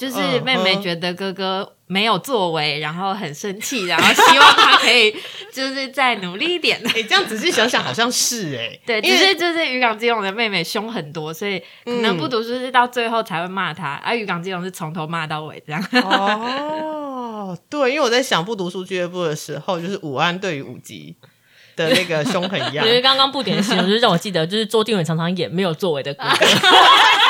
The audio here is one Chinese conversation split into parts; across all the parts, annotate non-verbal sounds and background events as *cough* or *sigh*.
就是嗯妹妹嗯觉得哥哥没有作为，然后很生气，然后希望他可以就是再努力一点。哎、这样仔细想想，好像是哎、*laughs* 对，因为只是就是渔港基隆的妹妹凶很多，所以可能不读书是到最后才会骂他，而渔港基隆是从头骂到尾这样。哦，对，因为我在想不读书俱乐部的时候，就是武安对于五级的那个凶狠一样我觉。*laughs* 得刚刚不点的形容，就是让我记得，就是周定伟常常演没有作为的哥哥。*laughs*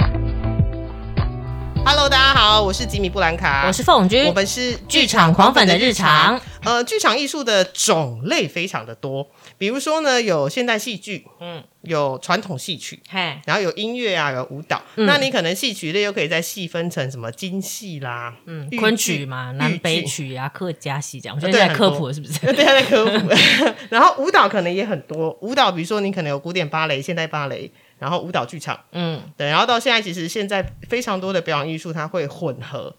Hello，大家好，我是吉米布兰卡，我是凤君我，们是剧场狂粉的日常。呃，剧场艺术的种类非常的多，比如说呢，有现代戏剧，嗯，有传统戏曲，嘿，然后有音乐啊，有舞蹈。嗯那你可能戏曲类又可以再细分成什么京戏啦，嗯，昆曲嘛，豫南北曲啊，客家戏这样。我现在在科普了，是不是？*laughs* 对，在科普。*laughs* 然后舞蹈可能也很多，舞蹈比如说你可能有古典芭蕾、现代芭蕾，然后舞蹈剧场，嗯，对，然后到现在其实现在非常多的表演艺术它会混合。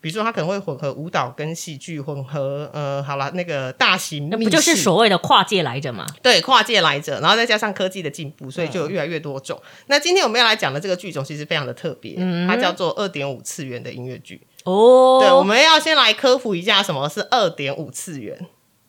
比如说，它可能会混合舞蹈跟戏剧，混合呃，好了，那个大型那不就是所谓的跨界来着嘛？对跨界来着，然后再加上科技的进步，所以就有越来越多种。那今天我们要来讲的这个剧种其实非常的特别，嗯它叫做二点五次元的音乐剧。哦，对，我们要先来科普一下什么是二点五次元。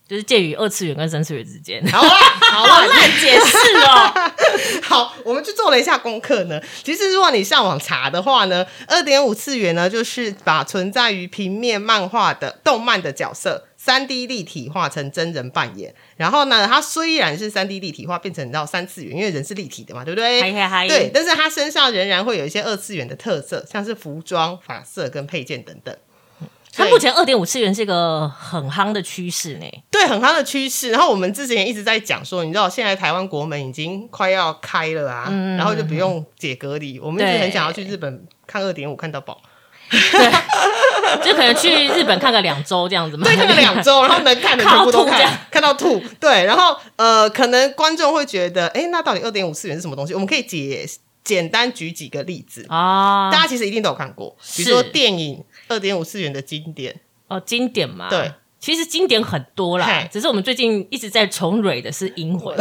就是介于二次元跟三次元之间。好啦，好啦，*laughs* 乱解释哦，*laughs* 好，我们去做了一下功课呢。其实，如果你上网查的话呢，二点五次元呢，就是把存在于平面漫画的动漫的角色。三 D 立体化成真人扮演，然后呢，它虽然是三 D 立体化变成到三次元，因为人是立体的嘛，对不对？嗨嗨嗨，对，，但是它身上仍然会有一些二次元的特色，像是服装、发色跟配件等等。它目前二点五次元是一个很夯的趋势呢。对很夯的趋势。然后我们之前一直在讲说，你知道现在台湾国门已经快要开了啊，嗯然后就不用解隔离。我们一直很想要去日本看二点五，看到饱，就可能去日本看个两周这样子嘛，对，看个两周，*laughs* 然后能看的全部都看看到吐这样，看到吐。对，然后呃，可能观众会觉得，哎，那到底二点五次元是什么东西？我们可以解简单举几个例子。啊，大家其实一定都有看过，比如说电影二点五次元的经典，哦经典嘛，对。其实经典很多啦，只是我们最近一直在重蕊的是《银魂》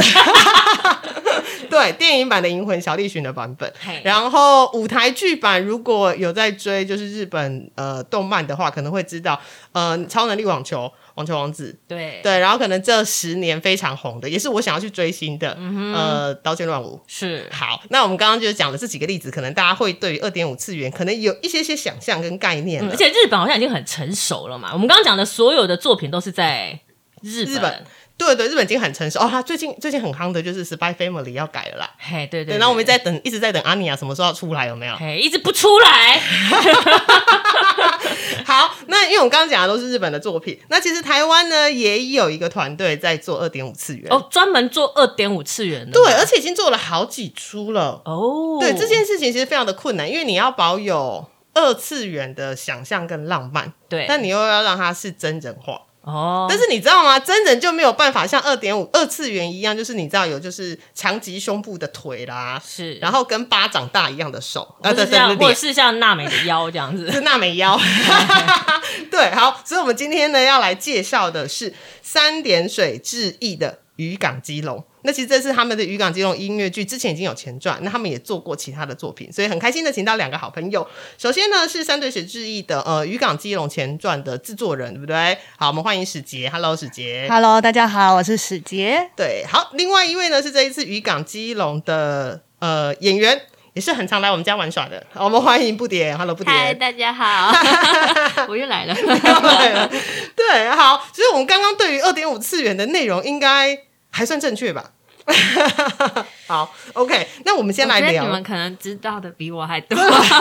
*laughs* 对，电影版的《银魂》小栗旬的版本。嘿，然后舞台剧版如果有在追就是日本呃动漫的话，可能会知道呃超能力网球、网球王子，对对，然后可能这十年非常红的，也是我想要去追星的，嗯呃刀剑乱舞。是好，那我们刚刚就讲了这几个例子，可能大家会对于二点五次元可能有一些些想象跟概念而且日本好像已经很成熟了嘛。我们刚刚讲的所有的作品都是在日日本对对，日本已经很成熟哦。他最近最近很夯的就是《Spy Family》要改了啦。嘿，对对对，然后我们在等，一直在等阿尼亚什么时候要出来，有没有？嘿一直不出来，*laughs* 好，那因为我们刚刚讲的都是日本的作品，那其实台湾呢也有一个团队在做二点五次元，哦，专门做二点五次元的，对，而且已经做了好几出了。哦，对这件事情其实非常的困难，因为你要保有二次元的想象跟浪漫，对，但你又要让它是真人化。哦，但是你知道吗？真人就没有办法像二点五二次元一样，就是你知道有就是强极胸部的腿啦，是，然后跟巴掌大一样的手，或啊对对者像或者是像娜美的腰这样子，是 *laughs* 娜美腰。*laughs* 对，好，所以我们今天呢要来介绍的是三点水致意的《渔港基隆》。那其实这是他们的《渔港基隆》音乐剧，之前已经有前传，那他们也做过其他的作品，所以很开心的请到两个好朋友。首先呢是三对水志毅的呃《渔港基隆》前传的制作人，对不对？好，我们欢迎史杰，Hello 史杰。Hello，大家好，我是史杰。对，好，另外一位呢是这一次渔港基隆的呃演员，也是很常来我们家玩耍的。我们欢迎布点，Hello 不嗨，点。大家好，*laughs* 我又来了。*laughs* 对对，好，其实我们刚刚对于二点五次元的内容应该还算正确吧？*laughs* 好，OK，那我们先来聊你们。可能知道的比我还多。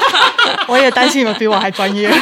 *laughs* 我也担心你们比我还专业。*laughs*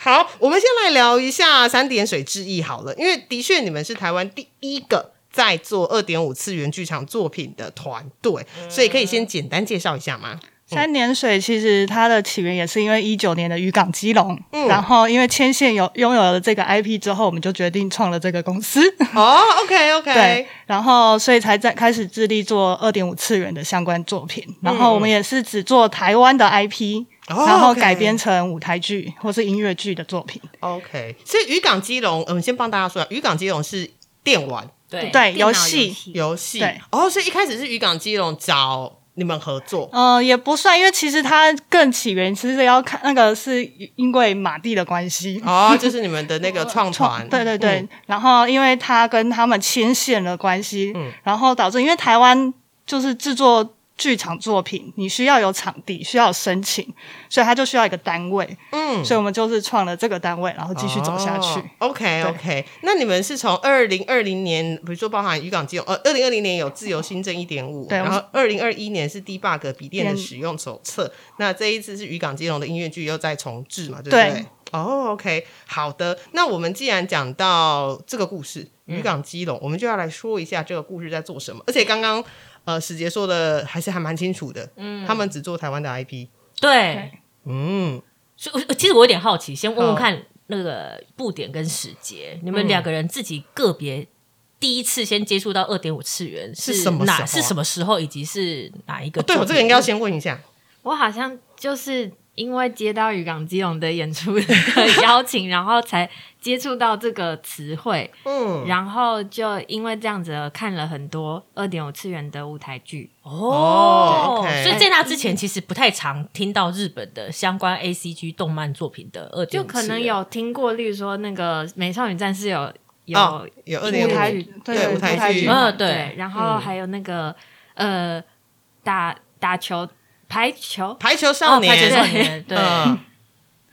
好，我们先来聊一下三点水之意好了，因为的确你们是台湾第一个在做二点五次元剧场作品的团队，所以可以先简单介绍一下吗？三点水其实它的起源也是因为一九年的渔港基隆，嗯然后因为牵线有拥有了这个 IP 之后，我们就决定创了这个公司。哦，OK OK，*laughs* 对，然后所以才在开始致力做二点五次元的相关作品。然后我们也是只做台湾的 IP，、哦然后改编成舞台剧或是音乐剧的作品。OK，所以渔港基隆，呃我们先帮大家说一下，渔港基隆是电玩对对，游戏。游戏，对，哦，所以一开始是渔港基隆找你们合作，呃，也不算，因为其实它更起源其实要看那个是因为马蒂的关系。哦，*laughs* 就是你们的那个创团，对对对，嗯。然后因为他跟他们牵线的关系，嗯。然后导致因为台湾就是制作剧场作品，你需要有场地，需要申请，所以他就需要一个单位，嗯，所以我们就是创了这个单位，然后继续走下去。哦 OK OK，那你们是从二零二零年，比如说包含渔港基隆，呃，二零二零年有自由新政一点五，对然后二零二一年是 Debug 笔电的使用手册，那这一次是渔港基隆的音乐剧又在重置嘛，对不对？对哦，OK，好的。那我们既然讲到这个故事，渔港基隆，我们就要来说一下这个故事在做什么。而且刚刚呃史杰说的还是还蛮清楚的，嗯，他们只做台湾的 IP，对，嗯，所以我其实我有点好奇，先问问看那个布点跟史杰，你们嗯两个人自己个别第一次先接触到二点五次元是什么时候啊哪是什么时候，以及是哪一个？对我这个应该要先问一下，我好像就是因为接到渔港基隆的演出的邀请，然后才接触到这个词汇，嗯，然后就因为这样子看了很多二点五次元的舞台剧。哦所以在那之前其实不太常听到日本的相关 A C G 动漫作品的二点就可能有听过，例如说那个《美少女战士》有有、哦有二点五舞台剧。对对舞台剧。嗯对。对，然后还有那个、呃打打球排球，排球少年，哦排球少年对。嗯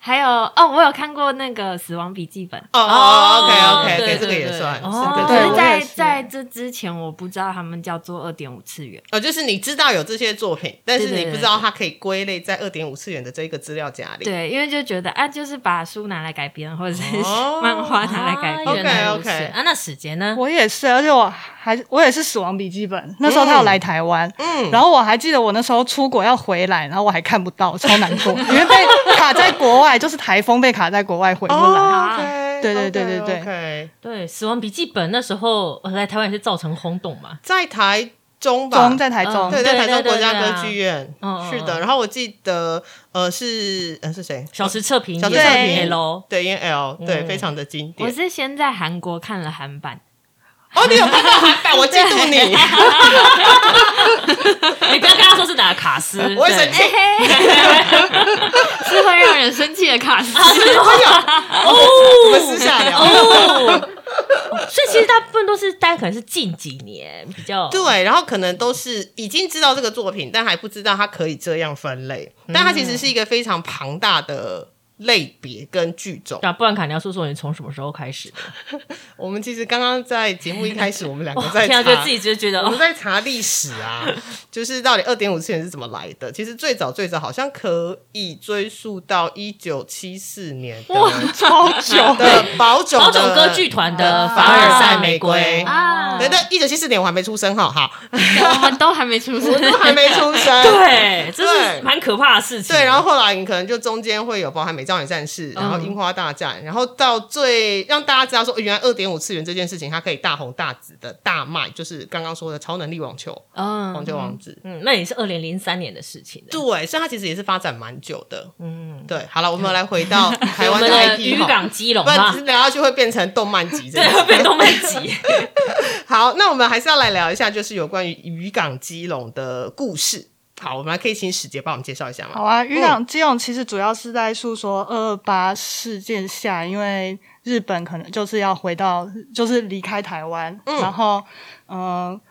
还有哦，我有看过那个《死亡笔记本》。哦哦，OK OK 对这个也算，哦是对可是在在这之前，我不知道他们叫做二点五次元。哦，就是你知道有这些作品，但是你不知道它可以归类在二点五次元的这一个资料夹里。对，因为就觉得啊，就是把书拿来改编，或者是哦 *laughs* 漫画拿来改编。啊原来如此 OK，OK 啊，那史杰呢？我也是，而且我还我也是死亡笔记本，那时候他有来台湾，嗯，然后我还记得我那时候出国要回来，然后我还看不到，超难过，因为被卡在国外，就是台风被卡在国外回不来。对对对对对。对，《死亡笔记本》那时候呃来台湾也是造成轰动嘛。在台中吧，中在台中，嗯对，在台中国家歌剧院，是的。嗯然后我记得，呃，是呃是谁？小时测评小时测评 L，对，因为 L，对，嗯。非常的经典。我。是先在韩国看了韩版，*laughs* 哦，你有看到韩版，我嫉妒你，*laughs* *laughs* 你不要跟他说是哪个卡斯，我会生气。是会让人生气的卡斯。我们私下聊。哦，所以其实大部分都是大家可能是近几年比较对，然后可能都是已经知道这个作品，但还不知道它可以这样分类。但它其实是一个非常庞大的类别跟剧种。那啊，不然卡你要说说你从什么时候开始的？*laughs* 我们其实刚刚在节目一开始，我们两个，在天啊，觉得查自己就觉得我们哦，在查历史啊，*laughs* 就是到底二点五次元是怎么来的？其实最早最早好像可以追溯到一九七四年的超久的宝冢的宝冢歌剧团的呃凡尔赛玫玫瑰啊对，但一九七四年我还没出生哈，哈，我们都还没出生我，都还没出生。*laughs* 对，这是蛮可怕的事情。对，然后后来你可能就中间会有包含美少女战士，然后樱花大战，然后到最让大家知道说，原来二点五次元这件事情它可以大红大紫的大卖，就是刚刚说的超能力网球、嗯网球王子。嗯，那也是二零零三年的事情了。对，所以它其实也是发展蛮久的。嗯，对，好了，我们来回到 *laughs* 台我湾的 IP 渔哈港基隆不然，聊下去会变成动漫集这对，会变动漫集。*laughs* 好，那我们还是要来聊一下，就是有关于渔港基隆的故事。好，我们还可以请史杰帮我们介绍一下吗？好啊，渔港基隆其实主要是在诉说二二八事件下，因为日本可能就是要回到，就是离开台湾，嗯然后嗯、呃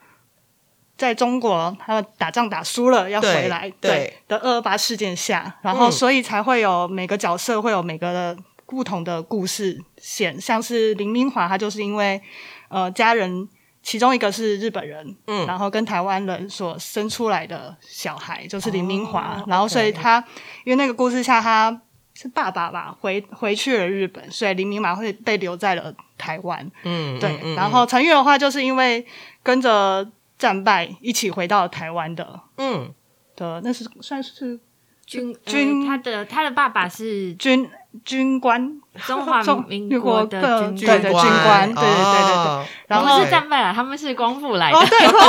在中国他们打仗打输了要回来，对对的二二八事件下，然后嗯所以才会有每个角色会有每个的不同的故事线，像是林明华，他就是因为呃家人。其中一个是日本人，嗯。然后跟台湾人所生出来的小孩就是林明华，哦然后所以他因为那个故事下他是爸爸吧，回回去了日本，所以林明华会被留在了台湾。嗯，对，嗯嗯然后陈玉的话就是因为跟着战败一起回到台湾的，嗯，的，那是算是军军呃他的他的爸爸是军 *laughs* 军官，中华中民民国的的军对对军官对对。对对然后他们是战败了，他们是光复来的。哦，对，光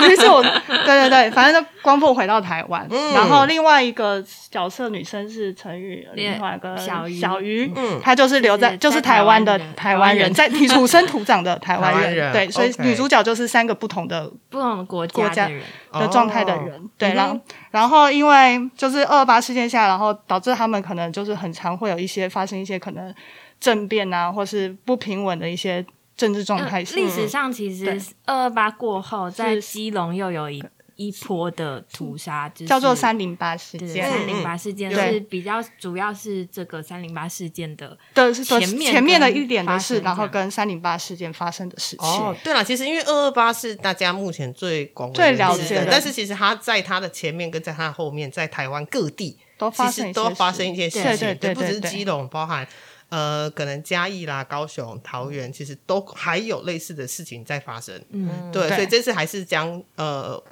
复，*laughs* 于是我，对对对，反正就光复回到台湾，嗯。然后另外一个角色女生是陈宇，另外一个小鱼。小鱼，嗯。她就是留在就是台湾的台台湾人，在土土生土长的 *laughs* 台湾人。对，所以女主角就是三个不同的不同的国国家家的人，的状态的哦人，对，然后然后因为就是二二八事件下，然后导致他们可能就是很常会有一些发生一些可能政变啊，或是不平稳的一些政治状态下。历史上其对实二二八过后，在是基隆又有一一波的屠杀，就是叫做三零八事件，三零八事件对是比较主要是这个三零八事件的的是前面前面的一点的事，然后跟三零八事件发生的事情。哦，对了，其实因为二二八是大家目前最广为最了解的但是其实它在它的前面跟在它的后面，在台湾各地都发其实生一些都发事生一些事情，对对对不只是基隆，包含呃可能嘉义啦、高雄、桃园，其实都还有类似的事情在发生。嗯，对，对所以这次还是将呃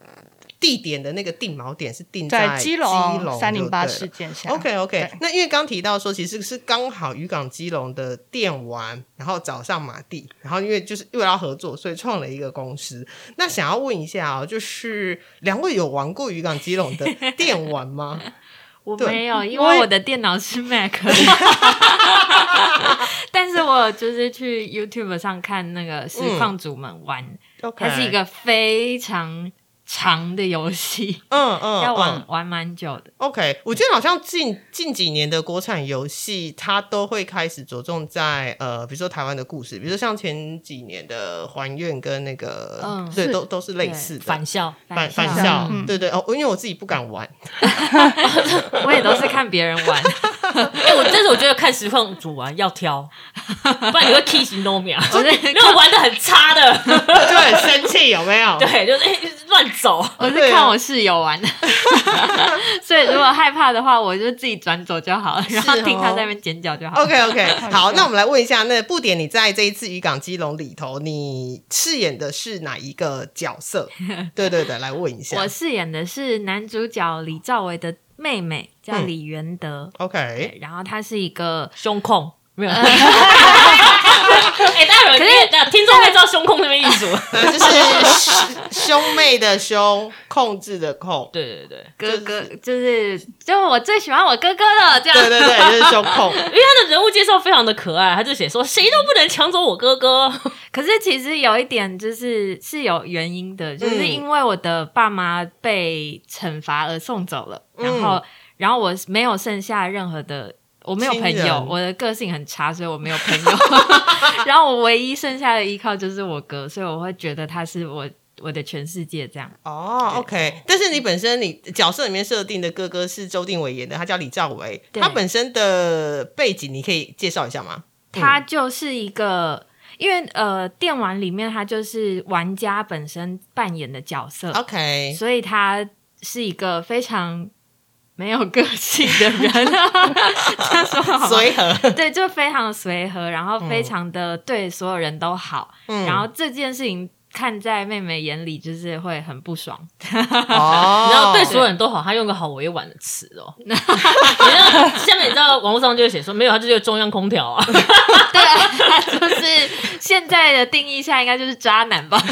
地点的那个定锚点是定在基隆三零八事件下 OK OK，那因为刚提到说，其实是刚好渔港基隆的电玩，然后找上马蒂，然后因为就是为了要合作，所以创了一个公司。那想要问一下哦，就是两位有玩过渔港基隆的电玩吗？对我没有，因为我的电脑是 *laughs* Mac，*laughs* 但是我就是去 YouTube 上看那个实况主们玩它是一个非常长的游戏，嗯嗯 *laughs* 要玩嗯。玩蛮久的。OK，我觉得好像近近几年的国产游戏，它都会开始着重在呃，比如说台湾的故事，比如说像前几年的《还愿》跟那个，嗯对，是都都是类似的。返校，返返返校，嗯。对对哦，因为我自己不敢玩，*laughs* 我也都是看别人玩，*laughs* 哎、我但是我觉得看实况主玩要挑，不然你会 key 行 no 秒，就是那种玩的很差的，就很生气，有没有？对，就是哎乱、走。我是看我室友玩的，*laughs* 所以如果害怕的话，我就自己转走就好了，然后听他在那边尖叫就好了。OK OK，*laughs* 好，那我们来问一下，那布点你在这一次渔港基隆里头，你饰演的是哪一个角色？*laughs* 对对对，来问一下我。饰演的是男主角李兆维的妹妹，叫嗯李元德。OK，然后她是一个胸控没有。*laughs* 哎、大家有人那听众会知道胸控那边意思吗？*laughs* 呃就是兄妹的兄，控制的控。对对对，哥哥，就是就我最喜欢我哥哥了，这样。对对对，*laughs* 就是胸控。因为他的人物介绍非常的可爱，他就写说谁都不能抢走我哥哥。可是其实有一点就是是有原因的，就是嗯因为我的爸妈被惩罚而送走了，嗯然后然后我没有剩下任何的。我没有朋友，我的个性很差，所以我没有朋友。*laughs* *laughs* 然后我唯一剩下的依靠就是我哥，所以我会觉得他是我我的全世界这样。哦，OK，但是你本身你角色里面设定的哥哥是周定伟演的，他叫李兆伟，他本身的背景你可以介绍一下吗？他就是一个，因为呃，电玩里面他就是玩家本身扮演的角色，OK，所以他是一个非常没有个性的人，*laughs* 这样说好？随和，对，就非常随和，然后非常的对所有人都好，嗯然后这件事情看在妹妹眼里就是会很不爽。哦，*laughs* 然后对所有人都好，他用个好委婉的词哦。你知道下面你知道网络上就会写说没有，他就是中央空调啊。*laughs* 对啊，他就是现在的定义下应该就是渣男吧？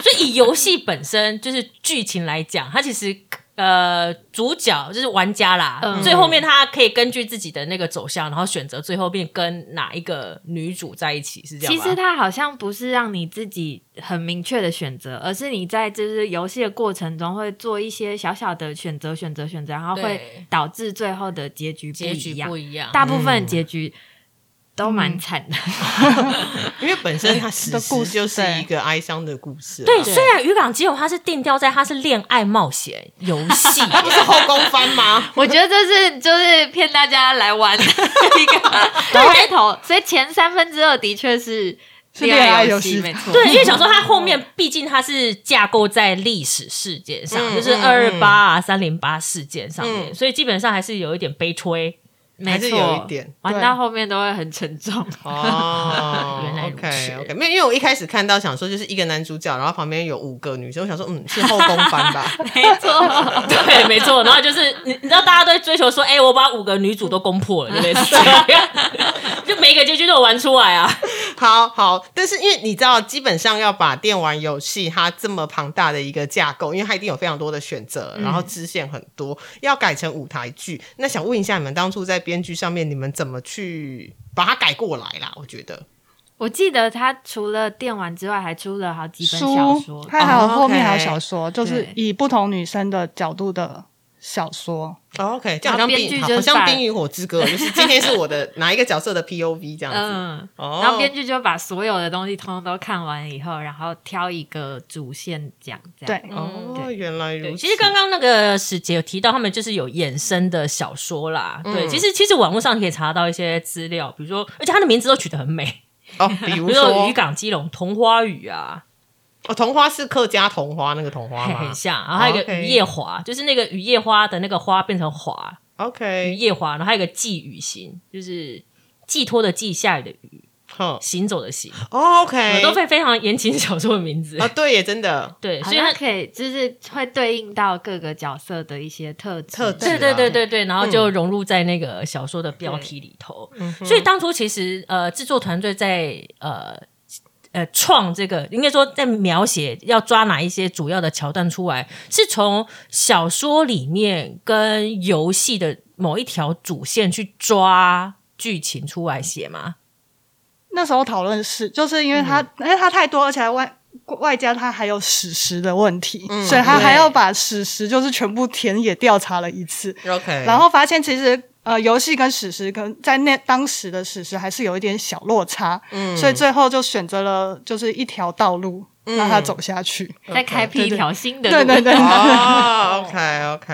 所以以游戏本身就是剧情来讲，他其实呃主角就是玩家啦，嗯最后面他可以根据自己的那个走向，然后选择最后面跟哪一个女主在一起，是这样吗？其实他好像不是让你自己很明确的选择，而是你在就是游戏的过程中会做一些小小的选择、选择、选择，然后会导致最后的结局不结局一样。不一样。大部分结局都蛮惨的。*laughs* 因为本身它故事就是一个哀伤的故事啊，对，虽然渔港基友它是定调在它是恋爱冒险游戏，*laughs* 不是后宫番吗？*laughs* 我觉得这是就是骗大家来玩的一个开头，所以前三分之二的确是是恋爱游游戏没错。对，因为想说它后面毕竟它是架构在历史事件上，嗯就是嗯二二八啊、三零八事件上面，嗯所以基本上还是有一点悲催。没还是有一点，玩到后面都会很沉重。哦 *laughs* 原来如此 OK OK，没有，因为我一开始看到想说就是一个男主角，然后旁边有五个女生，我想说嗯是后宫番吧，*laughs* 没错，*laughs* 对，没错。然后就是你，你知道大家都追求说，哎、我把五个女主都攻破了，就类似这样，就每一个结局都有玩出来啊。好好，但是因为你知道，基本上要把电玩游戏它这么庞大的一个架构，因为它一定有非常多的选择，然后支线很多，要改成舞台剧。那想问一下，你们当初在编剧上面，你们怎么去把它改过来啦？我觉得我记得他除了电玩之外，还出了好几本小说，。他还有哦后面还有小说，就是以不同女生的角度的小说。哦 OK，这样好像编剧，好就好像《冰与火之歌》，就是今天是我的 *laughs* 哪一个角色的 POV 这样子。嗯，哦然后编剧就把所有的东西通通都看完以后，然后挑一个主线讲，这样。对，哦，原来如此。其实刚刚那个史杰有提到，他们就是有衍生的小说啦。对，嗯其实其实网络上可以查到一些资料，比如说，而且它的名字都取得很美，哦，比如比如说说渔港基隆桐花雨啊，哦，桐花是客家桐花那个桐花吗很像。然后还有一个雨夜花，就是那个雨夜花的那个花变成华，？OK，雨夜华，然后还有一个寄雨行，就是寄托的寄，下雨的雨，哼行走的行，哦，OK，都非非常言情小说的名字。啊，对耶，真的。*laughs* 对，所以它可以，就是会对应到各个角色的一些特质。特质对对对对对，然后嗯就融入在那个小说的标题里头。嗯所以当初其实呃，制作团队在呃呃创这个，应该说在描写要抓哪一些主要的桥段出来，是从小说里面跟游戏的某一条主线去抓剧情出来写吗？那时候讨论是，就是因为它，因为它太多，而且还外外加他还有史实的问题，嗯所以他还要把史实就是全部田野调查了一次，OK，然后发现其实呃游戏跟史实跟在那当时的史实还是有一点小落差，嗯所以最后就选择了就是一条道路让他走下去。再开辟一条新的路。对对对，哦，OK OK，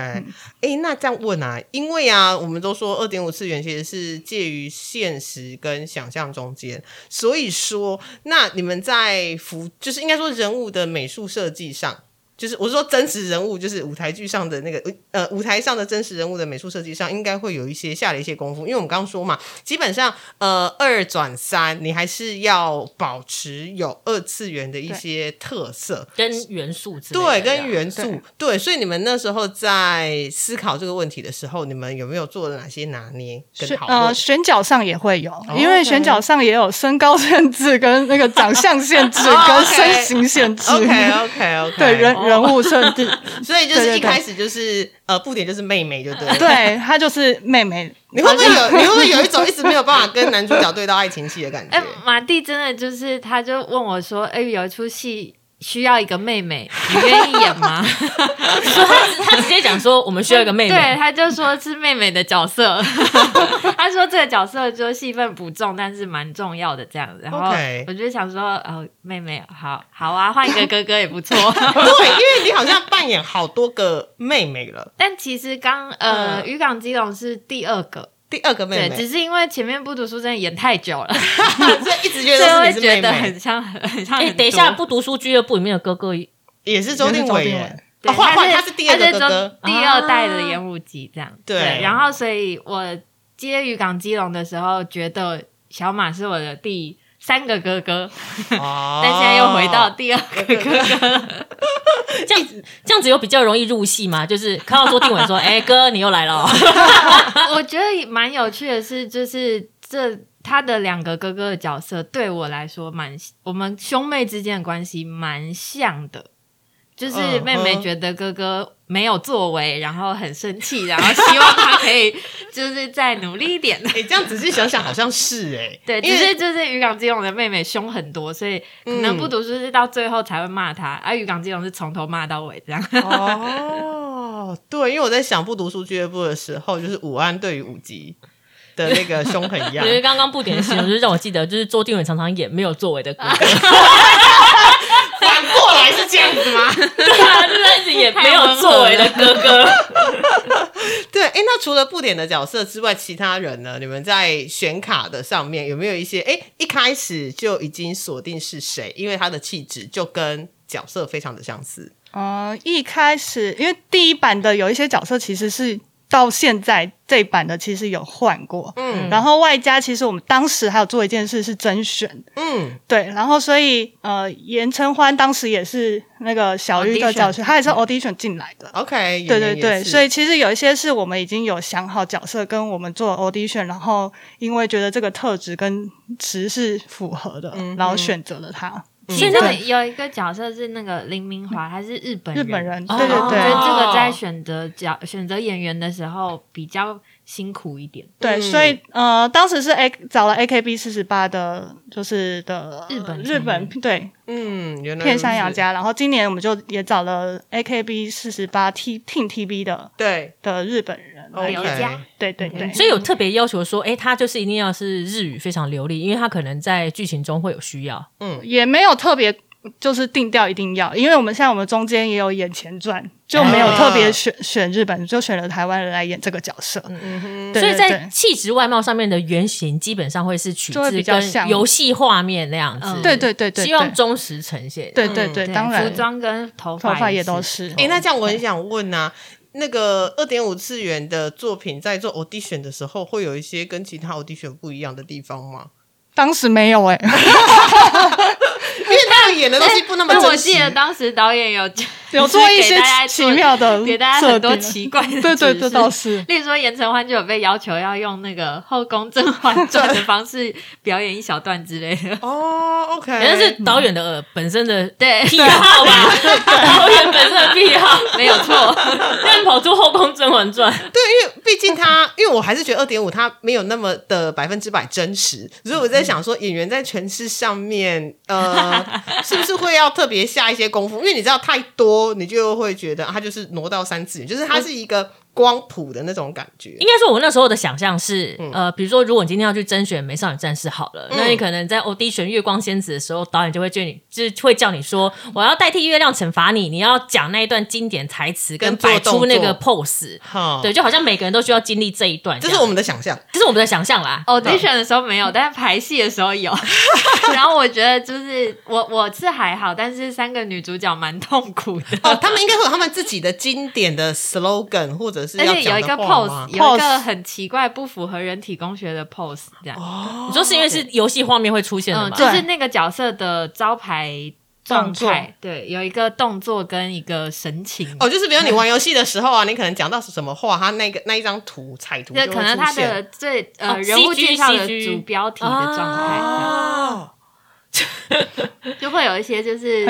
哎、那这样问啊，因为啊，我们都说二点五次元其实是介于现实跟想象中间，所以说，那你们在服，就是应该说人物的美术设计上。就是我是说真实人物，就是舞台剧上的那个呃舞台上的真实人物的美术设计上，应该会有一些下了一些功夫。因为我们刚刚说嘛，基本上呃二转三，你还是要保持有二次元的一些特色。跟元素之类的对，跟元素对，所以你们那时候在思考这个问题的时候，你们有没有做了哪些拿捏跟选讨论？呃选角上也会有，因为选角上也有身高限制、跟那个长相限制、*laughs* 哦跟身形限制。OK OK OK，对人人物设定，*laughs* 所以就是一开始就是呃，布点就是妹妹，就对了。对她就是妹妹。你会不会有？你会不会有一种一直没有办法跟男主角对到爱情戏的感觉？*laughs* 哎、马蒂真的就是，他就问我说：“哎、有一出戏需要一个妹妹，你愿意演吗所以他直他直接讲说，我们需要一个？”妹妹对，妹。他就说是妹妹的角色。*laughs* 他说这个角色就戏份不重，但是蛮重要的这样子。然后我就想说，哦，妹妹，好好啊，换一个哥哥也不错。*laughs* 对，因为你好像扮演好多个妹妹了，*laughs* 但其实刚呃，嗯渔港基隆是第二个，第二个妹对，妹，只是因为前面不读书真的演太久了，*laughs* 所以一直觉 *laughs* 所以会得是你是妹妹。觉得很，像很像哎、很等一下，不读书俱乐部里面的哥哥也是周定伟。对，他他是第二个哥他哥是，第二代的烟雾机这样。对。然后所以我接渔港基隆的时候，觉得小马是我的第三个哥哥，哦。*laughs* 但现在又回到第二个哥哥。了。这样子这样子有比较容易入戏吗？就是看到周定伟说：“哎、哥，你又来了哦。*laughs* 我觉得蛮有趣的是，就是这他的两个哥哥的角色对我来说蛮，我们兄妹之间的关系蛮像的。就是妹妹觉得哥哥没有作为，然后很生气，然后希望他可以就是再努力一点。*laughs* 哎、这样仔细想想，好像是哎、对，因为只是就是渔港基隆的妹妹凶很多，所以可能不读书是到最后才会骂他，而渔港基隆是从头骂到尾这样。哦，对，因为我在想不读书俱乐部的时候，就是武安对于五级的那个凶狠一样我觉。得 *laughs* 刚刚不点形容，就是让我记得，就是周定伟常常演没有作为的哥哥，*laughs* 来是这样子吗？*laughs* 对啊，就是他一直演没有作为的哥哥。*laughs* 对，哎，那除了布点的角色之外，其他人呢？你们在选卡的上面有没有一些？哎，一开始就已经锁定是谁？因为他的气质就跟角色非常的相似。呃，一开始因为第一版的有一些角色其实是到现在这版的其实有换过，嗯。然后外加其实我们当时还有做一件事是甄选，嗯，对，然后所以呃，严承欢当时也是那个小玉的角色他也是 audition 进来的。OK，对对对，所以以其实有一些是我们已经有想好角色，跟我们做 audition，然后因为觉得这个特质跟词是符合的，嗯然后选择了他。其中对。有一个角色是那个林明华，他是日本日本人，哦对对对，我觉得这哦个在选择角选择演员的时候比较辛苦一点。对，嗯。所以呃，当时是 A 找了 AKB 四十八的，就是的日本日本对。嗯，原来片山如此，洋家，然后今年我们就也找了 AKB 四十八 T Team TV 的对。的日本人来演家对对对，所以有特别要求说，哎，他就是一定要是日语非常流利，因为他可能在剧情中会有需要。嗯也没有特别就是定调一定要，因为我们像我们中间也有演前传，就没有特别选、选日本，就选了台湾人来演这个角色。嗯哼，对所以在气质外貌上面的原型基本上会是取自比较像跟游戏画面那样子，嗯对对对对，希望忠实呈现。对对对，当然服装跟头头发也都是。是。哎、那这样我很想问啊，那个二点五次元的作品在做 audition 的时候，会有一些跟其他 audition 不一样的地方吗？当时没有哎、因 *laughs* 因为他演的东西不那么但我真实。记得当时导演有有做一些奇妙的给大家很多奇怪的对对，指示这倒是。例如说，严承欢就有被要求要用那个《后宫甄嬛传》的方式表演一小段之类的。哦，OK，可能是导演的、本身的对，癖好吧，导演本身的癖好，没有错。但跑出《后宫甄嬛传》。对，因为毕竟他，因为我还是觉得二点五他没有那么的百分之百真实，所以我在想说，演员在诠释上面，呃，*laughs* 是不是会要特别下一些功夫？因为你知道太多，你就会觉得啊它就是挪到三次元，就是它是一个光谱的那种感觉。应该说，我那时候的想象是，嗯呃，比如说，如果你今天要去甄选《美少女战士》好了，那你可能在 audition 月光仙子的时候，导演就会叫你，就是会叫你说，我要代替月亮惩罚你，你要讲那一段经典台词，跟摆出那个 pose。哈，对，就好像每个人都需要经历这一段样，这是我们的想象。这是我们的想象啦。audition 的时候没有，但是排戏的时候有。*laughs* 然后我觉得就是我我是还好，但是三个女主角蛮痛苦的。哦，他们应该会有他们自己的经典的 slogan，或者是而且有一个 pose，有一个很奇怪、不符合人体工学的 pose，这样。哦。你说是因为是游戏画面会出现的嗯，吗？就是那个角色的招牌状动态，对，有一个动作跟一个神情。哦，就是比如你玩游戏的时候啊，你可能讲到什么话，他那个那一张图彩图就会这可能他的最呃、哦人物介绍的主标题的状态，哦，*laughs* 就会有一些就是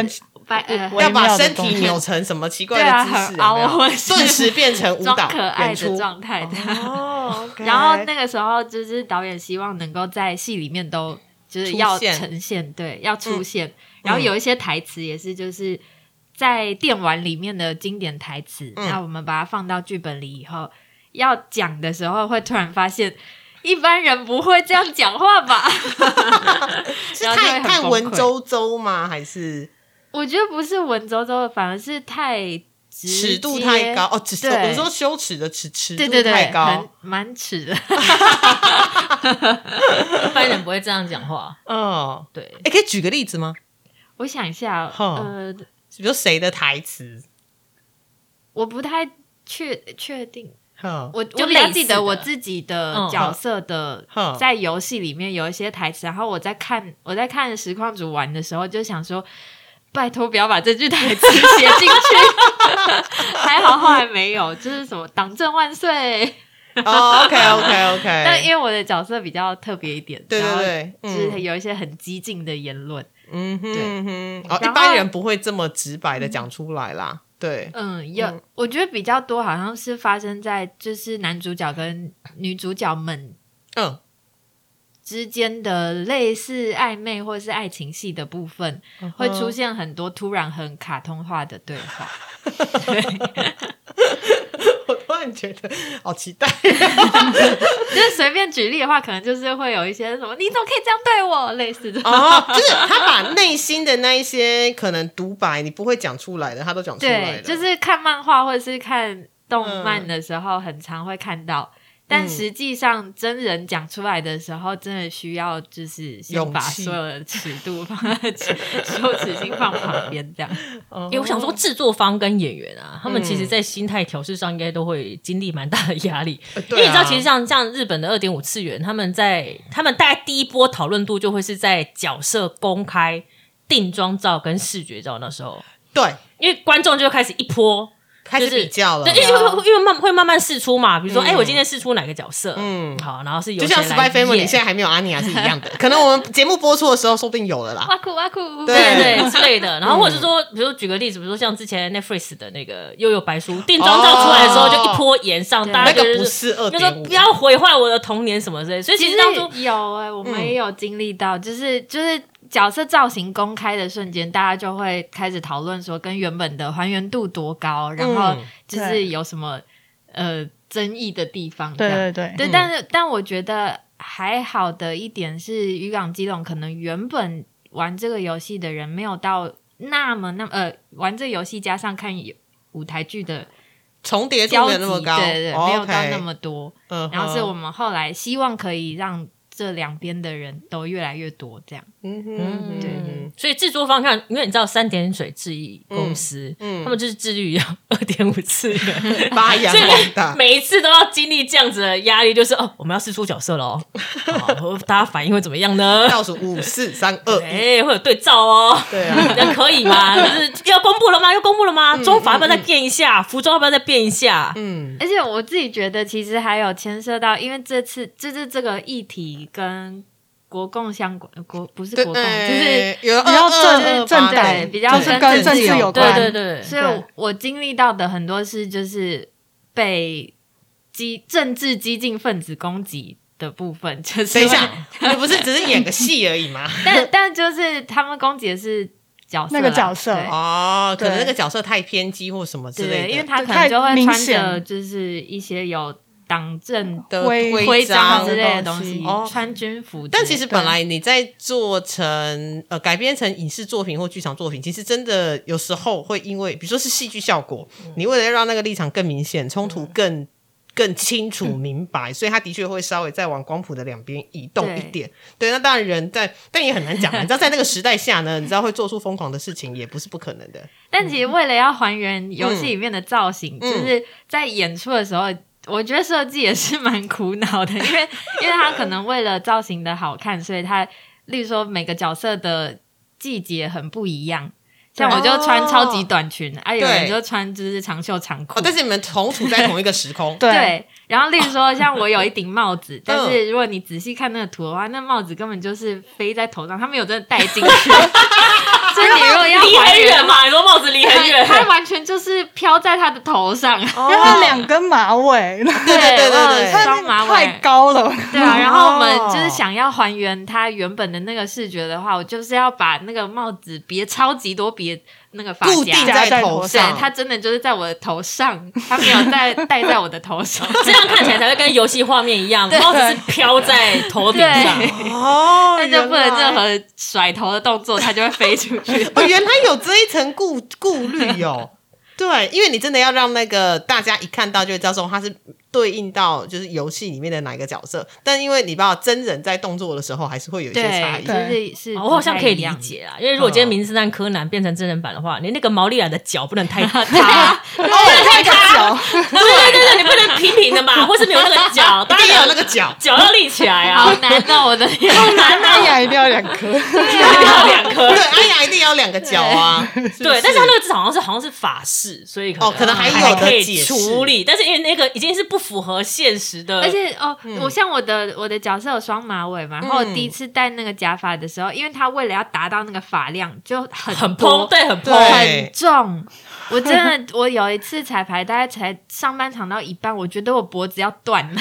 呃要把身体扭成什么奇怪的姿势，很凹有没有或者是顿时变成舞装蹈可爱的状态的。哦 *laughs* 然后那个时候就是导演希望能够在戏里面都就是要呈现，对，要出现。然后有一些台词也是就是在电玩里面的经典台词，嗯那我们把它放到剧本里以后，要讲的时候会突然发现。一般人不会这样讲话吧？*laughs* 是然后就会太太很崩溃文绉绉吗？还是我觉得不是文绉绉的，反而是太直尺度太高？哦，尺对我说羞耻的尺尺度太高很，蛮尺的。一般人不会这样讲话。嗯，对，哎，可以举个例子吗？我想一下，哼呃，比如谁的台词？我不太确确定，哼，我就我比较记得我自己的嗯角色的在游戏里面有一些台词，然后我在看我在看实况组玩的时候，就想说。拜托不要把这句台词写进去，*laughs* 还好后来没有，就是什么“党政万岁。哦，OK OK OK，” *laughs* 但因为我的角色比较特别一点，对对对就是嗯。有一些很激进的言论，嗯哼一般人不会这么直白的讲出来啦，对，嗯，有、我觉得比较多好像是发生在就是男主角跟女主角们嗯，之间的类似暧昧或是爱情戏的部分，嗯会出现很多突然很卡通化的对话。*laughs* 我突然觉得好期待，*laughs* 就是随便举例的话，可能就是会有一些什么“你怎么可以这样对我”类似的。哦，就是他把内心的那一些可能独白你不会讲出来的，他都讲出来对了，，就是看漫画或者是看动漫的时候，很常会看到但实际上真人讲出来的时候，真的需要就是先把所有的尺度放在尺羞耻心放旁边，这样。哦因为我想说，制作方跟演员啊，他们其实在心态调试上应该都会经历蛮大的压力。因为你知道，其实像像日本的二点五次元，他们在他们大概第一波讨论度就会是在角色公开定妆照跟视觉照那时候，对因为观众就会开始一波。开始就是比较了，对，因为因为慢会慢慢试出嘛，比如说，嗯。哎、我今天试出哪个角色，嗯。嗯，好，然后是由就像 Spy Family 演。现在还没有阿尼亚是一样的，*laughs* 可能我们节目播出的时候说不定有了啦。哇酷哇酷，对。对对之类的，*laughs* 然后或者是说，比如说举个例子，比如说像之前 Netflix 的那个《悠悠白书》定妆照出来的时候，哦就一波延上，对大家就那个不是二就说不，要毁坏我的童年什么之类的，所以其其实实当初有哎、我们嗯。也有经历到，就是就是角色造型公开的瞬间，大家就会开始讨论说，跟原本的还原度多高，然后嗯就是有什么呃争议的地方。对对对，对，嗯。但是但我觉得还好的一点是，渔港基隆可能原本玩这个游戏的人没有到那么那么呃玩这游戏加上看舞台剧的重叠度那么高，对对对，没有到那么多。然后是我们后来希望可以让这两边的人都越来越多，这样。嗯哼嗯，对嗯所以制作方看，因为你知道三点水制艺公司，嗯他们就是致力于二点五次元，哼 *laughs* 发扬所以光大，每一次都要经历这样子的压力，就是哦，我们要试出角色喽哦，好大家反应会怎么样呢？倒数五四三二一，哎，会有对照哦，对啊，这样可以吗？就是要公布了吗？要公布了吗？妆法要不要再变一下？服装要不要再变一下？嗯而且我自己觉得，其实还有牵涉到，因为这次就是这个议题跟国共相关，国不是，国共，就是哎有比较正22正对，比较就是跟政治有关，对对对，所以对我经历到的很多是就是被激政治激进分子攻击的部分，就是等一下不是只是演个戏而已吗？*laughs* 但但就是他们攻击的是角色那个角色哦，可能那个角色太偏激或什么之类的，因为他可能就会穿着就是一些有党政的徽徽章章之类的东西，哦穿军服的。但其实本来你在做成呃改编成影视作品或剧场作品，其实真的有时候会因为比如说是戏剧效果，你为了让那个立场更明显，冲突更。更清楚明白，所以他的确会稍微再往光谱的两边移动一点。对，那当然人在，但也很难讲啊。你知道，在那个时代下呢，你知道会做出疯狂的事情，也不是不可能的。但其实为了要还原游戏里面的造型，嗯就是在演出的时候，我觉得设计也是蛮苦恼的，因为因为他可能为了造型的好看，所以他例如说每个角色的季节很不一样。像我就穿超级短裙，啊，有人就穿就是长袖长裤哦，，但是你们同处在同一个时空，*laughs* 对对，然后例如说，像我有一顶帽子，但是如果你仔细看那个图的话，那帽子根本就是飞在头上，他没有真的戴进去。*laughs* 所以你如果要离还原很远，嘛，你说帽子离很远，它完全就是飘在他的头上。*laughs* 因为他两根马尾，*laughs* 对对对对双马太。高了，对啊，然后我们哦就是想要还原它原本的那个视觉的话，我就是要把那个帽子别超级多别那个发固定夹，在头对，上。它真的就是在我的头上，它没有戴 *laughs* 戴在我的头上。这样看起来才会跟游戏画面一样，帽子是飘在头顶上。对哦，那就不能任何甩头的动作，它就会飞出去。*laughs* 哦，原来有这一层顾顾虑哦。*laughs* 对，因为你真的要让那个大家一看到就会知道说他是对应到就是游戏里面的哪一个角色，但因为你知道真人在动作的时候还是会有一些差异。就是是哦我好像可以理。解啊，因为如果今天《名侦探柯南》变成真人版的话，你那个毛利兰的脚不能太 *laughs* 塌，哦，太高，对对对对，你不能平平的嘛，*laughs* 或是没有那个脚，当一定有那个脚，脚要立起来好啊，难哦，我的天！安雅一定要两颗，一定要两颗 *laughs* 对，。安雅一定要两个脚啊。对，但是他那个至少好像是好像是法式，所以可能哦可能还有还可以的解处理，但是因为那个已经是不符合现实的，而且哦，我像我的我的角色有双马尾嘛，然后我第一次戴那个假发的时候，因为他为了要达到那个发量，就很很蓬，对，很蓬。很重。我真的，*laughs* 我有一次彩排，大概才上半场到一半，我觉得我脖子要断了，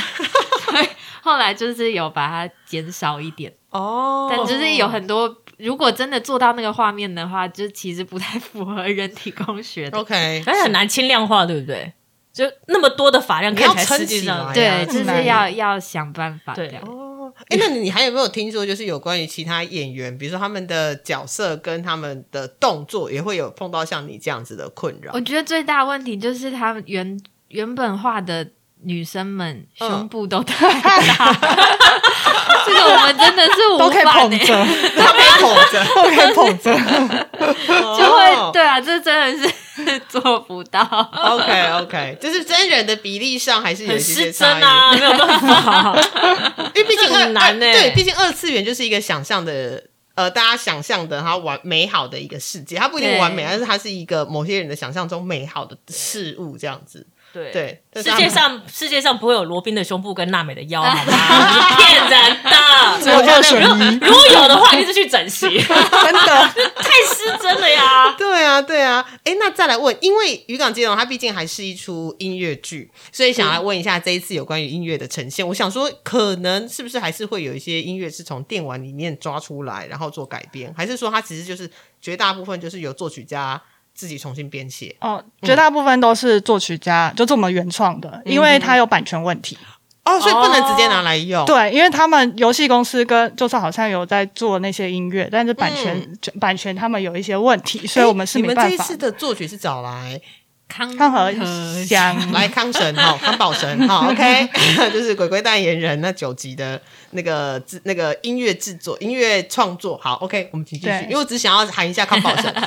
*laughs* 后来就是有把它减少一点。哦但就是有很多，如果真的做到那个画面的话，就其实不太符合人体工学的。OK，但是很难轻量化，对不对？就那么多的发量，你要看起来撑起实际上来对，就是要要想办法对。哦，哎，那你还有没有听说，就是有关于其他演员，比如说他们的角色跟他们的动作，也会有碰到像你这样子的困扰我？觉得最大问题就是他们原原本画的女生们嗯胸部都太大，*laughs* 这个我们真的是都可以无法呢，*laughs* 捧着，都可以捧着，都可以捧着。*laughs* 就哦会对啊，这真的是 *laughs* 做不到。OK OK，就是真人的比例上还是有一些差异，真啊，没有办法。*laughs* 因为毕竟很难欸对，毕竟二次元就是一个想象的。呃，大家想象的它完美好的一个世界，它不一定完美，但是它是一个某些人的想象中美好的事物，这样子。对对，世界上 *laughs* 世界上不会有罗宾的胸部跟娜美的腰，好吗？*laughs* 骗人 *laughs* 只的。有二选一，如果有的话，一定是去整形，真的。太失真了呀。对啊，对啊，哎，那再来问，因为《渔港接龙》它毕竟还是一出音乐剧，所以想来问一下这一次有关于音乐的呈现。我想说，可能是不是还是会有一些音乐是从电玩里面抓出来，然后做改编，还是说它其实就是绝大部分就是由作曲家自己重新编写？哦，绝大部分都是作曲家，就是我们原创的，因为它有版权问题。哦，所以不能直接拿来用。对，因为他们游戏公司跟就是好像有在做那些音乐，但是版权、版权他们有一些问题，所以我们是你们这没办法一次的作曲是找来康康和和香来康神哈，康宝神哈，*laughs* OK，*laughs* 就是鬼鬼代言人那九集的那个制那个音乐制作、音乐创作。好，OK，我们请继续，因为我只想要喊一下康宝神。*laughs*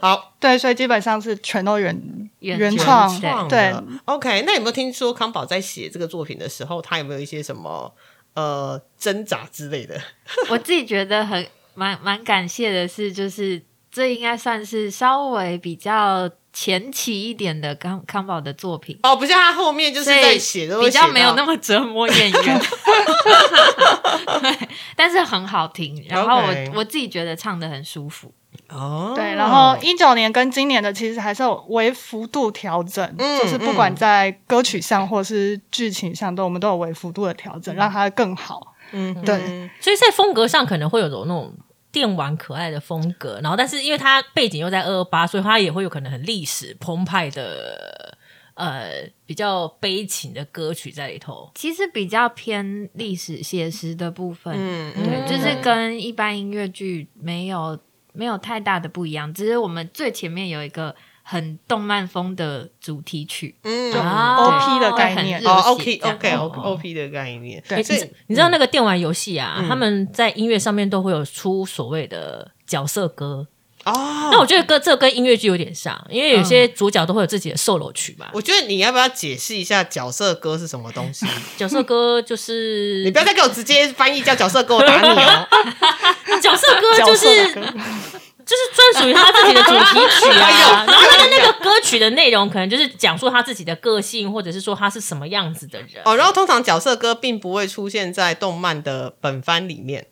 好，对，所以基本上是全都原原原创对的 OK，那有没有听说康宝在写这个作品的时候，他有没有一些什么呃挣扎之类的？我自己觉得很蛮蛮感谢的是，就是这应该算是稍微比较前期一点的康康宝的作品。哦，不像他后面就是在写，都会比较没有那么折磨演员，*laughs* 对，但是很好听。然后我我自己觉得唱的很舒服，哦，对，然后一九年跟今年的其实还是有微幅度调整，嗯就是不管在歌曲上或是剧情上，都我们都有微幅度的调整，让它更好。嗯，对嗯所以在风格上可能会有种那种电玩可爱的风格，然后但是因为它背景又在二二八，所以它也会有可能很历史澎湃的呃比较悲情的歌曲在里头。其实比较偏历史写实的部分，嗯对，嗯就是跟一般音乐剧没有没有太大的不一样，只是我们最前面有一个很动漫风的主题曲，嗯。啊 OP 的概念。哦，OK，OK，OP 的概念，对所以你知道那个电玩游戏啊，嗯。他们在音乐上面都会有出所谓的角色歌。哦，那我觉得跟这跟音乐剧有点像，因为有些主角都会有自己的 solo 曲嘛。我觉得你要不要解释一下角色歌是什么东西？*laughs* 角色歌就是你不要再给我直接翻译叫角色歌，我打你哦！*laughs* 角色歌就是就是专属于他自己的主题曲啊，*laughs* 然后他的那个歌曲的内容可能就是讲述他自己的个性，或者是说他是什么样子的人。哦，然后通常角色歌并不会出现在动漫的本番里面。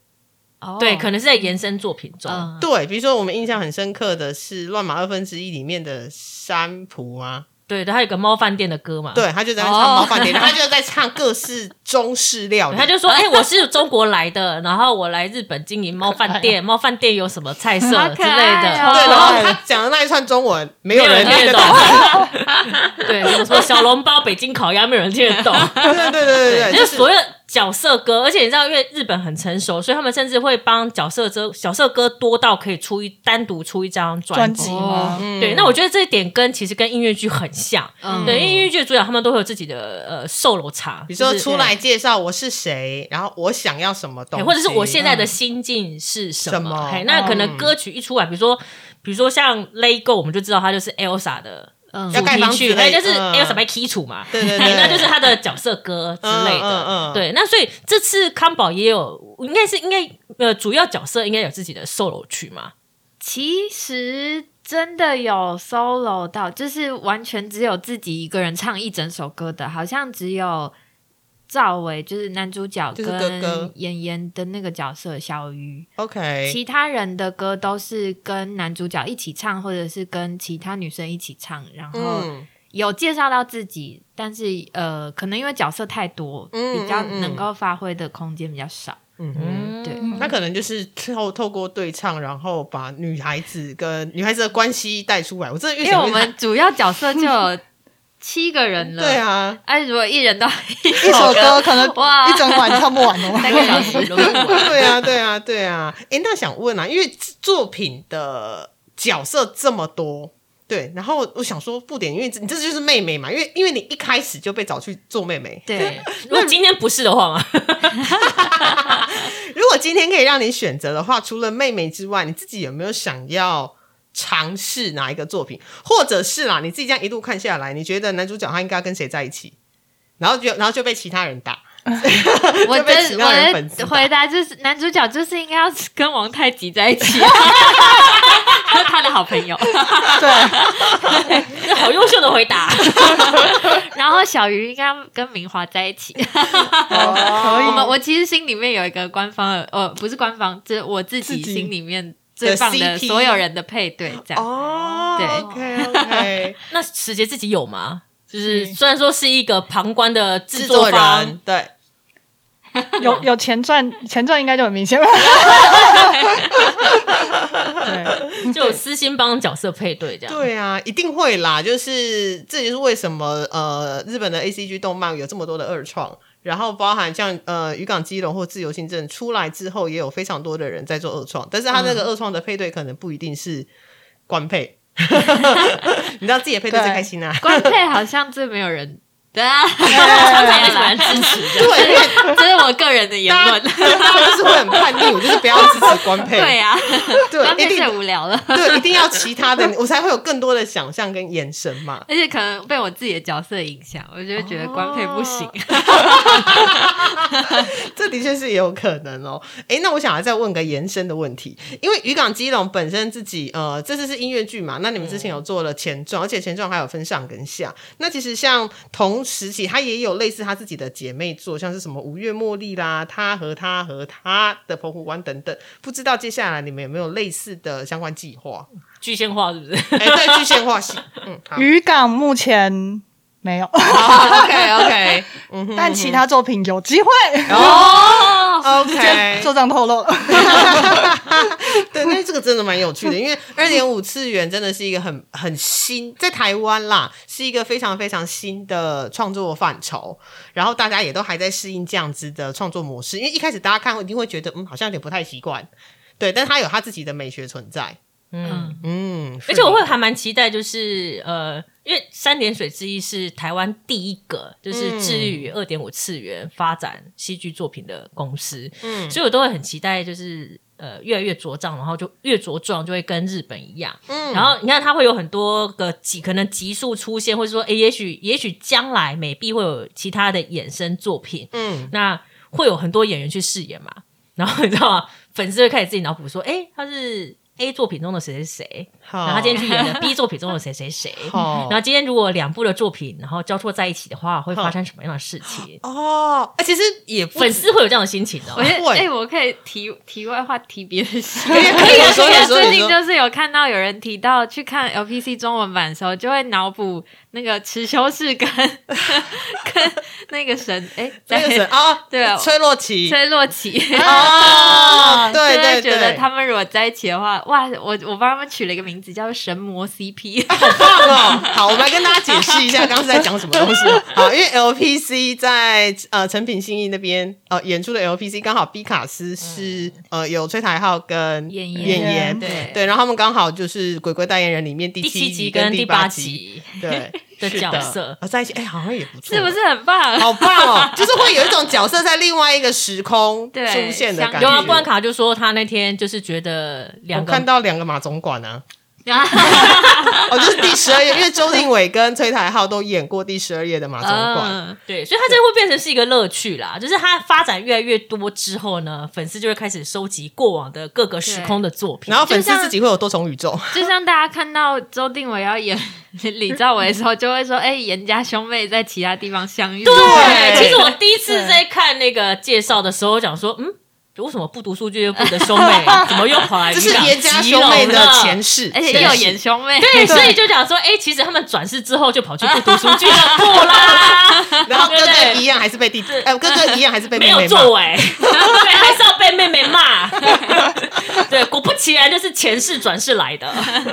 哦对，可能是在延伸作品中。嗯，对，比如说我们印象很深刻的是《乱马二分之一》里面的山浦啊，对，他有个猫饭店的歌嘛，对他就在那唱猫饭店，他就在唱各式中式料理，他就说：“ *laughs* 哎、我是中国来的，然后我来日本经营猫饭店，*laughs* 猫饭店有什么菜色之类的。哦。对，然后他讲的那一串中文没有人听得懂，*laughs* 对，什么什么小笼包、北京烤鸭，没有人听得懂。对对对对对，就是所有角色歌，而且你知道，因为日本很成熟，所以他们甚至会帮角色歌角色歌多到可以出一单独出一张专专辑。对，那我觉得这一点跟其实跟音乐剧很像。嗯对，因为音乐剧的主角他们都会有自己的呃 solo 场，比如说出来介绍我是谁，然后我想要什么东西，或者是我现在的心境是什么？什么嘿，那可能歌曲一出来，比如说，比如说像《Let Go》，我们就知道它就是 Elsa 的嗯。主要盖房题曲，子嘞哎，就是嗯。Elsa 被剔除嘛，对对对。那就是他的角色歌之类的。对，那所以这次康宝也有，应该是应该呃，主要角色应该有自己的 solo 曲嘛？其实真的有 solo 到，就是完全只有自己一个人唱一整首歌的，好像只有赵薇，就是男主角就是哥跟哥妍妍的那个角色小鱼，OK，其他人的歌都是跟男主角一起唱，或者是跟其他女生一起唱，然后嗯有介绍到自己，但是呃，可能因为角色太多，嗯比较嗯嗯能够发挥的空间比较少。嗯哼。嗯，对他可能就是透透过对唱，然后把女孩子跟女孩子的关系带出来。我真的越因为我越们 *laughs* 主要角色就有七个人了，对，啊，哎、如果一人到一一首歌可能哇一整晚唱不完哦。*laughs* 三个小时轮不完。对啊，对啊，对啊。诶，那想问啊，因为作品的角色这么多，对，然后我想说不点，因为你这就是妹妹嘛，因为因为你一开始就被找去做妹妹。对，*laughs* 如果今天不是的话嘛，如果今天可以让你选择的话，除了妹妹之外，你自己有没有想要尝试哪一个作品，或者是啦，你自己这样一路看下来，你觉得男主角他应该跟谁在一起？然后就然后就被其他人打，*laughs* 我的我的回答就是，男主角就是应该要跟王太极在一起，他的好朋友。对，这 *laughs* 好优秀的回答。*laughs* 然后小鱼应该要跟明华在一起。可以我们我其实心里面有一个官方的，呃，不是官方，就是我自己自己心里面最棒的所有人的配对，这样。哦，对，OK OK，*laughs* 那史杰自己有吗？就是虽然说是一个旁观的制制作作，人对。有 *laughs* 有前传，前传应该就很明显吧。对，就有私心帮角色配对这样。对啊，一定会啦。就是这也是为什么呃，日本的 A C G 动漫有这么多的二创，然后包含像呃渔港基隆或自由行政出来之后，也有非常多的人在做二创，但是他那个二创的配对可能不一定是官配。*laughs* 你知道自己的配对最开心啊？官配好像最没有人。对啊，常常也是蛮支持的。对，*laughs* 因为这是我个人的言论。大家大家就是会很叛逆，我就是不要支持官配。对呀，对，一官配太定无聊了。对，一定要其他的，*laughs* 我才会有更多的想象跟延伸嘛。而且可能被我自己的角色影响，我就会觉得官配不行。*laughs* 这的确是也有可能哦。哎，那我想要再问个延伸的问题，因为渔港基隆本身自己呃，这次是音乐剧嘛，那你们之前有做了前传，而且前传还有分上跟下。那其实像同时期，他也有类似他自己的姐妹作，像是什么五月茉莉啦，他和他和他的澎湖湾等等。不知道接下来你们有没有类似的相关计划？*laughs* 具象化是不是？哎，对，具象化系，嗯，好渔港目前没有，，OK OK，*laughs* 但其他作品有机会。哦，*laughs* OK，就这样透露了。*laughs* 对，那这个真的蛮有趣的，因为二点五次元真的是一个很很新，在台湾啦，是一个非常非常新的创作范畴。然后大家也都还在适应这样子的创作模式，因为一开始大家看一定会觉得，嗯，好像有点不太习惯。对，但它有它自己的美学存在。嗯，嗯，而且我会还蛮期待，就是呃，因为三点水之一是台湾第一个就是致力于二点五次元发展戏剧作品的公司，嗯所以我都会很期待，就是呃越来越茁壮，然后就越茁壮就会跟日本一样。嗯然后你看它会有很多个集，可能集数出现，或者说诶，也许也许将来美必会有其他的衍生作品，嗯，那会有很多演员去饰演嘛。然后你知道吗？粉丝会开始自己脑补说，哎，他是 A 作品中的谁谁谁，然后他今天去演的 B 作品中的谁谁谁。*laughs* 然后今天如果两部的作品然后交错在一起的话，会发生什么样的事情？*laughs* 哦，哎，其实也不粉丝会有这样的心情的、我觉得，会。哎、我可以题题外话提别的事，可以可以啊说说说最近就是有看到有人提到去看 LPC 中文版的时候，就会脑补那个持修士跟 *laughs* 跟那个神，哎、*laughs* 那个在是啊，对啊崔洛奇崔洛奇。哦，*laughs* 对就对觉得对，他们如果在一起的话，哇！我我帮他们取了一个名字叫“神魔 CP” 好。棒哦！好，我们来跟大家解释一下刚刚是在讲什么东西。好，因为 LPC 在呃成品信义那边呃演出的 LPC 刚好 B 卡斯是、呃有崔台浩跟演演员员对对，然后他们刚好就是鬼鬼代言人里面第第七集集跟第八集对的角色啊在一起，哎，好像也不错，是不？是很棒？好棒哦！*laughs* 就是会有一种角色在另外一个时空出现的感觉有啊，觉。关卡就说他那天就是觉得两个我看到两个马总管啊，啊哦，就是第十二页，因为周定伟跟崔台浩都演过第十二页的马总管。嗯，对，所以他这会变成是一个乐趣啦。就是他发展越来越多之后呢，粉丝就会开始收集过往的各个时空的作品然。后粉丝自己会有多重宇宙，就像大家看到周定伟要演 *laughs* 李兆伟的时候，就会说：“哎、严家兄妹在其他地方相遇。”对，对其实我第一次在看那个介绍的时候，我讲说，嗯，为什么不读书俱乐部的兄妹怎么又跑来这是严家兄妹的前世，而且又有演兄妹，对，所以就讲说，哎、其实他们转世之后就跑去不读书俱乐部啦，*laughs* 然后哥哥一样还是被弟，哎，哥哥一样还是被没有妹妹骂。作为，*laughs* 对，还是要被妹妹骂。*laughs* 对，果不其然就是前世转世来的。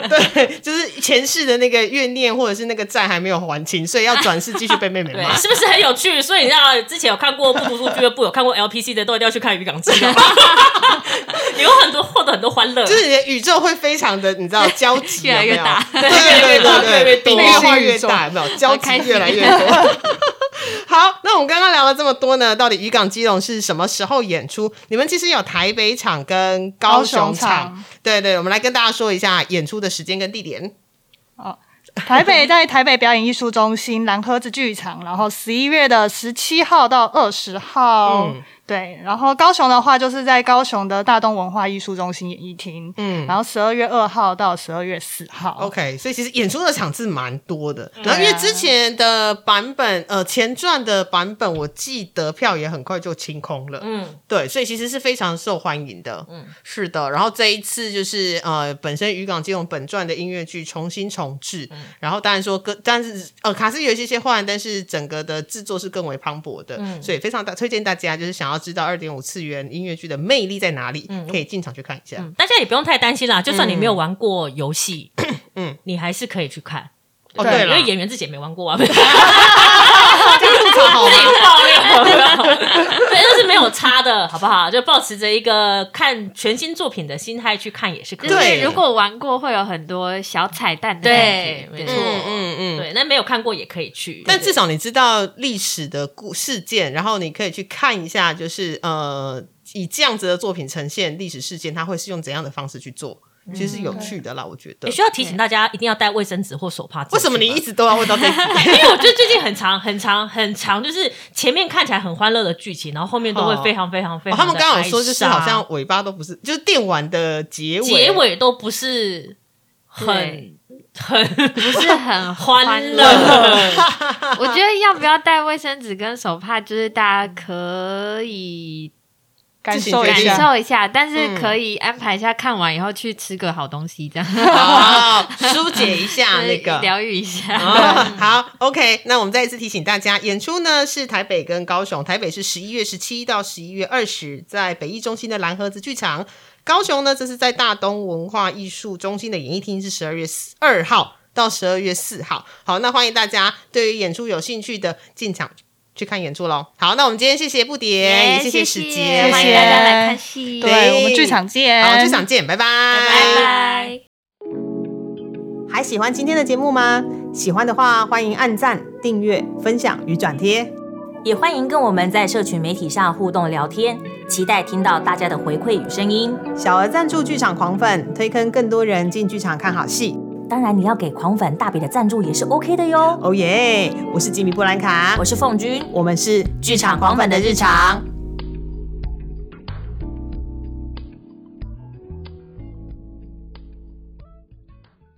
对，就是前世的那个怨念或者是那个债还没有还清，所以要转世继续被妹妹对骂，。是不是很有趣？所以你知道，之前有看过不读书俱乐部，有看过 LPC 的，都一定要去看渔港记录，*laughs* 有很多获得很多欢乐。就是你的宇宙会非常的，你知道交集 *laughs* 越来越大对对对越来对对，越多饼越画越大，有没有？*laughs* 交集越来越多。好，那我们刚刚聊了这么多呢，到底渔港基隆是什么时候演出？你们其实有台北场跟高雄场场，对对，我们来跟大家说一下演出的时间跟地点。台北在台北表演艺术中心蓝盒子剧场，然后十一月的十七号到二十号，嗯对，然后高雄的话就是在高雄的大东文化艺术中心演艺厅，嗯然后十二月二号到十二月四号 OK，所以其实演出的场次蛮多的。啊然后因为之前的版本，呃，前传的版本，我记得票也很快就清空了。嗯，对，所以其实是非常受欢迎的。嗯，是的。然后这一次就是呃，本身渔港金融本传的音乐剧重新重制，然后当然说歌，但是呃卡斯有一些些换，但是整个的制作是更为磅礴的，所以非常大推荐大家就是想要知道二点五次元音乐剧的魅力在哪里，可以进场去看一下。大家也不用太担心啦，就算你没有玩过游戏，嗯，你还是可以去看。哦，对了因为，演员自己也没玩过啊，*laughs* 超好吗？爆料，对，就是没有差的，好不好？就保持着一个看全新作品的心态去看也是可以如果玩过，会有很多小彩蛋的。对没错嗯嗯嗯。对，那没有看过也可以去，但至少你知道历史的故事件，然后你可以去看一下，就是呃，以这样子的作品呈现历史事件，它会是用怎样的方式去做，其实是有趣的啦，我觉得也。需要提醒大家一定要带卫生纸或手帕。为什么你一直都要问到这？*laughs* 因为我觉得最近很长、很长、很长，就是前面看起来很欢乐的剧情，然后后面都会非常、非常、非哦，常、他们刚刚有说，就是好像尾巴都不是，就是电玩的结尾，结尾都不是很很不是很 *laughs* 欢乐。乐。*laughs* 我觉得要不要带卫生纸跟手帕，就是大家可以感受一下。感受一下，但是可以安排一下，看完以后去吃个好东西，这样 *laughs* 哦，疏解一下 *laughs* 那个。疗愈一下。哦，好，OK，那我们再一次提醒大家，演出呢是台北跟高雄，台北是十一月十七到十一月二十，在北艺中心的蓝盒子剧场；高雄呢，这是在大东文化艺术中心的演艺厅，是十二月二号到十二月四号。好，那欢迎大家对于演出有兴趣的进场去看演出喽。好，那我们今天谢谢布蝶，也谢谢史杰，欢迎大家来看戏，对，我们剧场见，好，剧场见，拜拜，拜拜。还喜欢今天的节目吗？喜欢的话，欢迎按赞、订阅、分享与转贴。也欢迎跟我们在社群媒体上互动聊天，期待听到大家的回馈与声音。小额赞助剧场狂粉，推坑更多人进剧场看好戏。当然，你要给狂粉大笔的赞助也是 OK 的哟。哦耶！我是吉米布兰卡，我是凤君，我们是剧场狂粉的日常。